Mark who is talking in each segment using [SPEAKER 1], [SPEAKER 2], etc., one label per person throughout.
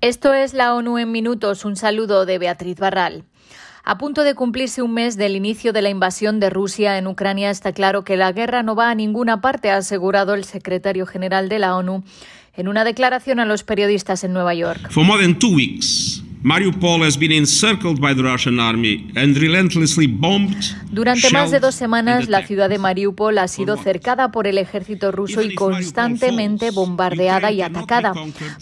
[SPEAKER 1] Esto es la ONU en minutos. Un saludo de Beatriz Barral. A punto de cumplirse un mes del inicio de la invasión de Rusia en Ucrania, está claro que la guerra no va a ninguna parte, ha asegurado el secretario general de la ONU en una declaración a los periodistas en Nueva York.
[SPEAKER 2] Two weeks, Mariupol has been encircled by the Russian army and relentlessly bombed.
[SPEAKER 1] Durante más de dos semanas, la ciudad de Mariupol ha sido cercada por el ejército ruso y constantemente bombardeada y atacada.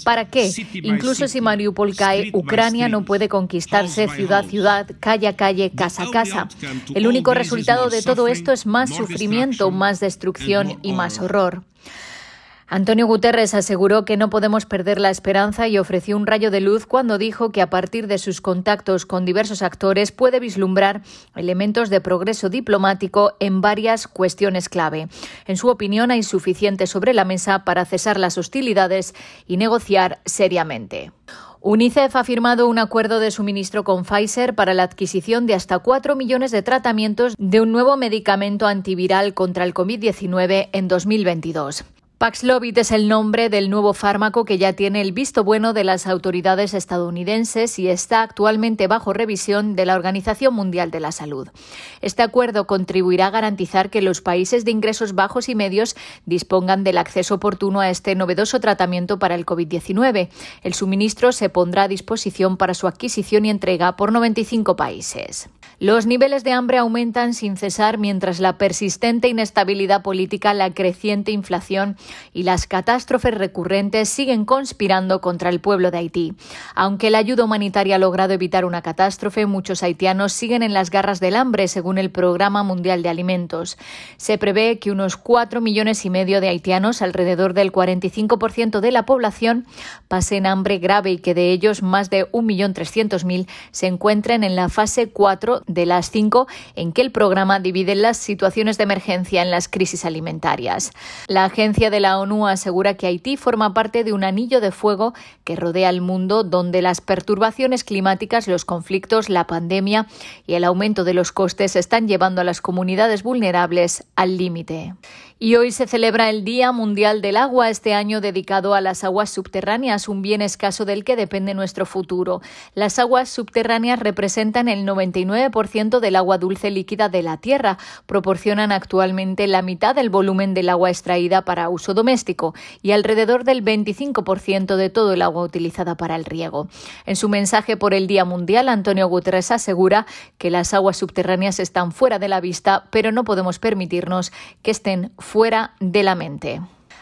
[SPEAKER 1] ¿Para qué? Incluso si Mariupol cae, Ucrania no puede conquistarse ciudad a ciudad, calle a calle, casa a casa. El único resultado de todo esto es más sufrimiento, más destrucción y más horror. Antonio Guterres aseguró que no podemos perder la esperanza y ofreció un rayo de luz cuando dijo que a partir de sus contactos con diversos actores puede vislumbrar elementos de progreso diplomático en varias cuestiones clave. En su opinión, hay suficiente sobre la mesa para cesar las hostilidades y negociar seriamente. UNICEF ha firmado un acuerdo de suministro con Pfizer para la adquisición de hasta 4 millones de tratamientos de un nuevo medicamento antiviral contra el COVID-19 en 2022. Paxlovid es el nombre del nuevo fármaco que ya tiene el visto bueno de las autoridades estadounidenses y está actualmente bajo revisión de la Organización Mundial de la Salud. Este acuerdo contribuirá a garantizar que los países de ingresos bajos y medios dispongan del acceso oportuno a este novedoso tratamiento para el COVID-19. El suministro se pondrá a disposición para su adquisición y entrega por 95 países. Los niveles de hambre aumentan sin cesar mientras la persistente inestabilidad política, la creciente inflación y las catástrofes recurrentes siguen conspirando contra el pueblo de Haití. Aunque la ayuda humanitaria ha logrado evitar una catástrofe, muchos haitianos siguen en las garras del hambre, según el Programa Mundial de Alimentos. Se prevé que unos cuatro millones y medio de haitianos, alrededor del 45% de la población, pasen hambre grave y que de ellos más de 1.300.000 se encuentren en la fase 4 de las cinco en que el programa divide las situaciones de emergencia en las crisis alimentarias. La agencia de la ONU asegura que Haití forma parte de un anillo de fuego que rodea el mundo donde las perturbaciones climáticas, los conflictos, la pandemia y el aumento de los costes están llevando a las comunidades vulnerables al límite. Y hoy se celebra el Día Mundial del Agua, este año dedicado a las aguas subterráneas, un bien escaso del que depende nuestro futuro. Las aguas subterráneas representan el 99% del agua dulce líquida de la Tierra, proporcionan actualmente la mitad del volumen del agua extraída para uso doméstico y alrededor del 25% de todo el agua utilizada para el riego. En su mensaje por el Día Mundial, Antonio Guterres asegura que las aguas subterráneas están fuera de la vista, pero no podemos permitirnos que estén fuera de la mente.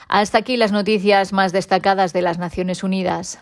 [SPEAKER 1] Hasta aquí las noticias más destacadas de las Naciones Unidas.